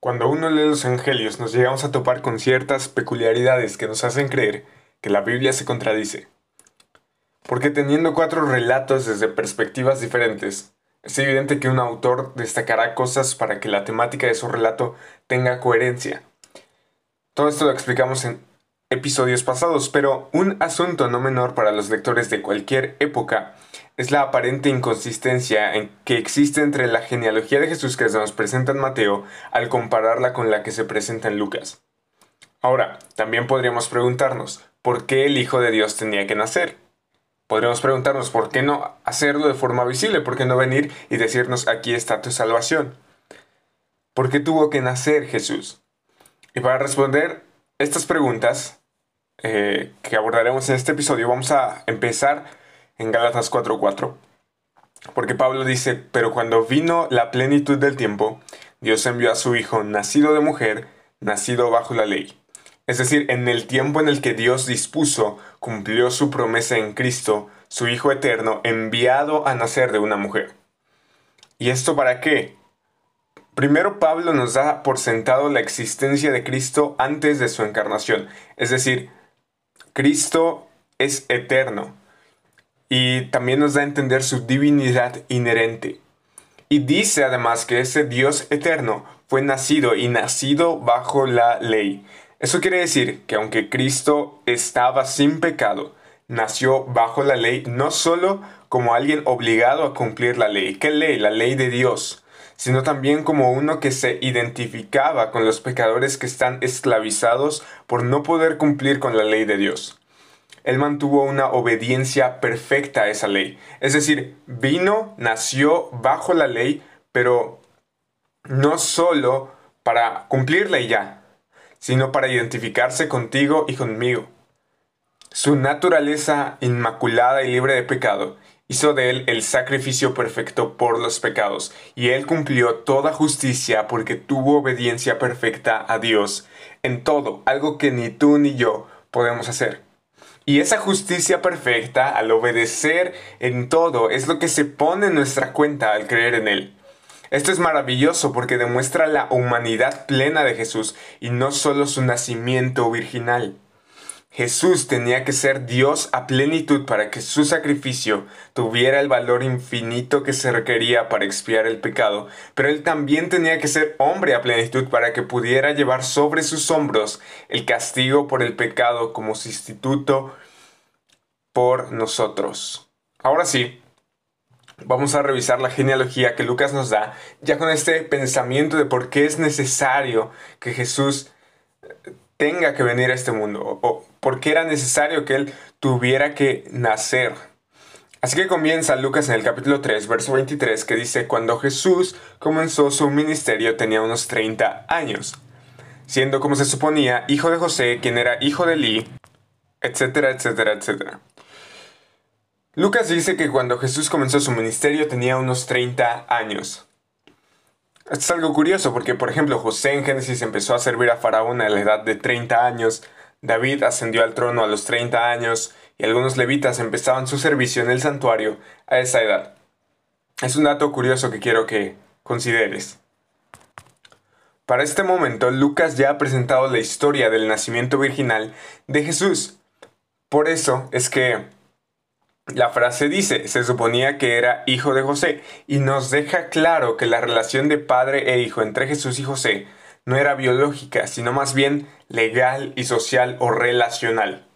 Cuando uno lee los Evangelios nos llegamos a topar con ciertas peculiaridades que nos hacen creer que la Biblia se contradice. Porque teniendo cuatro relatos desde perspectivas diferentes, es evidente que un autor destacará cosas para que la temática de su relato tenga coherencia. Todo esto lo explicamos en episodios pasados, pero un asunto no menor para los lectores de cualquier época es la aparente inconsistencia en que existe entre la genealogía de Jesús que se nos presenta en Mateo al compararla con la que se presenta en Lucas. Ahora, también podríamos preguntarnos, ¿por qué el Hijo de Dios tenía que nacer? Podríamos preguntarnos, ¿por qué no hacerlo de forma visible? ¿Por qué no venir y decirnos, aquí está tu salvación? ¿Por qué tuvo que nacer Jesús? Y para responder estas preguntas eh, que abordaremos en este episodio, vamos a empezar en Gálatas 4:4. Porque Pablo dice, pero cuando vino la plenitud del tiempo, Dios envió a su Hijo, nacido de mujer, nacido bajo la ley. Es decir, en el tiempo en el que Dios dispuso, cumplió su promesa en Cristo, su Hijo eterno, enviado a nacer de una mujer. ¿Y esto para qué? Primero Pablo nos da por sentado la existencia de Cristo antes de su encarnación. Es decir, Cristo es eterno y también nos da a entender su divinidad inherente. Y dice además que ese Dios eterno fue nacido y nacido bajo la ley. Eso quiere decir que aunque Cristo estaba sin pecado, nació bajo la ley no solo como alguien obligado a cumplir la ley, ¿qué ley? La ley de Dios, sino también como uno que se identificaba con los pecadores que están esclavizados por no poder cumplir con la ley de Dios él mantuvo una obediencia perfecta a esa ley. Es decir, vino, nació bajo la ley, pero no solo para cumplirla y ya, sino para identificarse contigo y conmigo. Su naturaleza inmaculada y libre de pecado hizo de él el sacrificio perfecto por los pecados, y él cumplió toda justicia porque tuvo obediencia perfecta a Dios en todo, algo que ni tú ni yo podemos hacer. Y esa justicia perfecta, al obedecer en todo, es lo que se pone en nuestra cuenta al creer en Él. Esto es maravilloso porque demuestra la humanidad plena de Jesús y no solo su nacimiento virginal. Jesús tenía que ser Dios a plenitud para que su sacrificio tuviera el valor infinito que se requería para expiar el pecado, pero él también tenía que ser hombre a plenitud para que pudiera llevar sobre sus hombros el castigo por el pecado como sustituto por nosotros. Ahora sí, vamos a revisar la genealogía que Lucas nos da, ya con este pensamiento de por qué es necesario que Jesús tenga que venir a este mundo por qué era necesario que él tuviera que nacer. Así que comienza Lucas en el capítulo 3, verso 23, que dice, cuando Jesús comenzó su ministerio tenía unos 30 años, siendo como se suponía hijo de José, quien era hijo de Eli, etcétera, etcétera, etcétera. Lucas dice que cuando Jesús comenzó su ministerio tenía unos 30 años. Esto es algo curioso porque, por ejemplo, José en Génesis empezó a servir a Faraón a la edad de 30 años, David ascendió al trono a los 30 años y algunos levitas empezaban su servicio en el santuario a esa edad. Es un dato curioso que quiero que consideres. Para este momento, Lucas ya ha presentado la historia del nacimiento virginal de Jesús. Por eso es que la frase dice, se suponía que era hijo de José, y nos deja claro que la relación de padre e hijo entre Jesús y José no era biológica, sino más bien legal y social o relacional.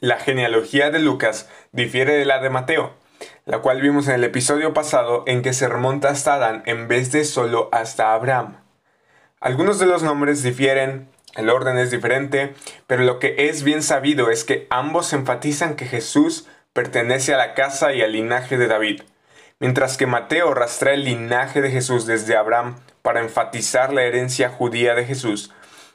La genealogía de Lucas difiere de la de Mateo, la cual vimos en el episodio pasado en que se remonta hasta Adán en vez de solo hasta Abraham. Algunos de los nombres difieren, el orden es diferente, pero lo que es bien sabido es que ambos enfatizan que Jesús pertenece a la casa y al linaje de David, mientras que Mateo rastrea el linaje de Jesús desde Abraham para enfatizar la herencia judía de Jesús.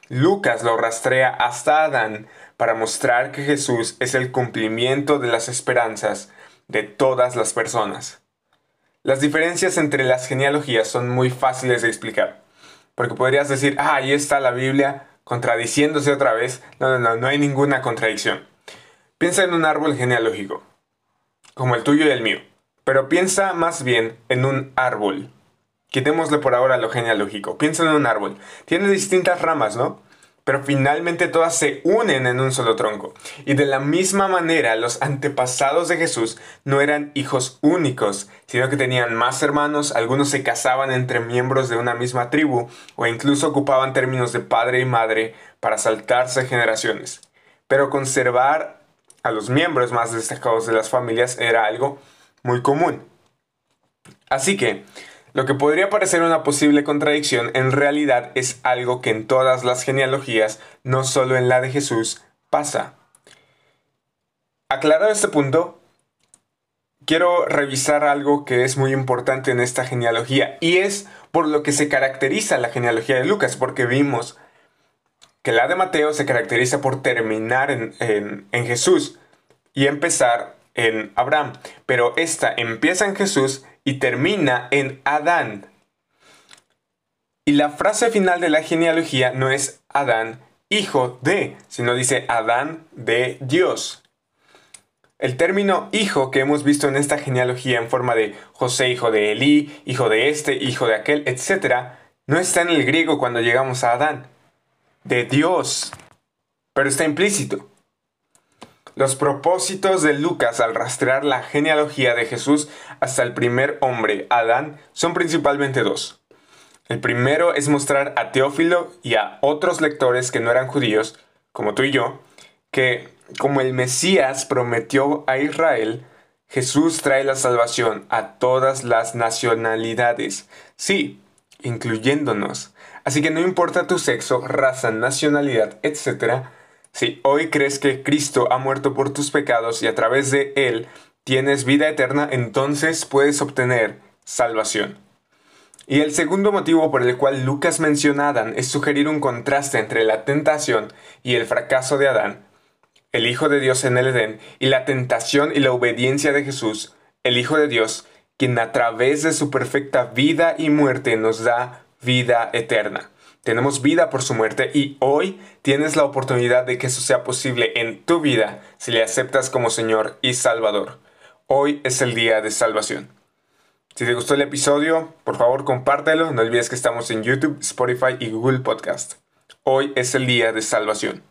Lucas lo rastrea hasta Adán para mostrar que Jesús es el cumplimiento de las esperanzas de todas las personas. Las diferencias entre las genealogías son muy fáciles de explicar, porque podrías decir, ah, ahí está la Biblia contradiciéndose otra vez. No, no, no, no hay ninguna contradicción. Piensa en un árbol genealógico como el tuyo y el mío. Pero piensa más bien en un árbol. Quitémosle por ahora lo genealógico. Piensa en un árbol. Tiene distintas ramas, ¿no? pero finalmente todas se unen en un solo tronco. Y de la misma manera, los antepasados de Jesús no eran hijos únicos, sino que tenían más hermanos, algunos se casaban entre miembros de una misma tribu, o incluso ocupaban términos de padre y madre para saltarse generaciones. Pero conservar a los miembros más destacados de las familias era algo muy común. Así que, lo que podría parecer una posible contradicción en realidad es algo que en todas las genealogías, no solo en la de Jesús, pasa. Aclarado este punto, quiero revisar algo que es muy importante en esta genealogía y es por lo que se caracteriza la genealogía de Lucas, porque vimos que la de Mateo se caracteriza por terminar en, Jesús y empezar en Abraham, pero esta empieza en Jesús y termina en Adán. Y la frase final de la genealogía no es Adán, hijo de, sino dice Adán de Dios. El término hijo que hemos visto en esta genealogía en forma de José, hijo de Elí, hijo de este, hijo de aquel, etc., no está en el griego cuando llegamos a Adán. De Dios. Pero está implícito. Los propósitos de Lucas al rastrear la genealogía de Jesús hasta el primer hombre, Adán, son principalmente dos. El primero es mostrar a Teófilo y a otros lectores que no eran judíos, como tú y yo, que como el Mesías prometió a Israel, Jesús trae la salvación a todas las nacionalidades. Sí, incluyéndonos. Así que no importa tu sexo, raza, nacionalidad, etc., si hoy crees que Cristo ha muerto por tus pecados y a través de Él tienes vida eterna, entonces puedes obtener salvación. Y el segundo motivo por el cual Lucas menciona a Adán es sugerir un contraste entre la tentación y el fracaso de Adán, el Hijo de Dios en el Edén, y la tentación y la obediencia de Jesús, el Hijo de Dios, quien a través de su perfecta vida y muerte nos da vida eterna. Tenemos vida por su muerte y hoy tienes la oportunidad de que eso sea posible en tu vida si le aceptas como Señor y Salvador. Hoy es el día de salvación. Si te gustó el episodio, por favor compártelo. No olvides que estamos en YouTube, Spotify y Google Podcast. Hoy es el día de salvación.